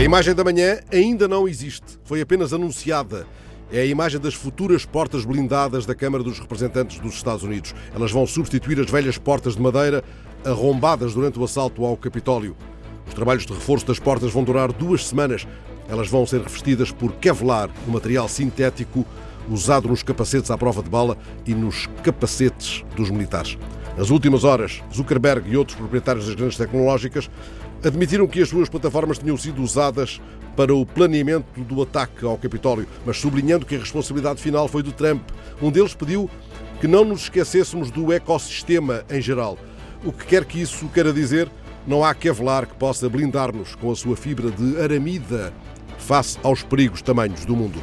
A imagem da manhã ainda não existe, foi apenas anunciada. É a imagem das futuras portas blindadas da Câmara dos Representantes dos Estados Unidos. Elas vão substituir as velhas portas de madeira arrombadas durante o assalto ao Capitólio. Os trabalhos de reforço das portas vão durar duas semanas. Elas vão ser revestidas por Kevlar, um material sintético usado nos capacetes à prova de bala e nos capacetes dos militares. Nas últimas horas, Zuckerberg e outros proprietários das grandes tecnológicas admitiram que as suas plataformas tinham sido usadas para o planeamento do ataque ao Capitólio, mas sublinhando que a responsabilidade final foi do Trump. Um deles pediu que não nos esquecêssemos do ecossistema em geral. O que quer que isso queira dizer, não há Kevlar que possa blindar-nos com a sua fibra de aramida face aos perigos tamanhos do mundo.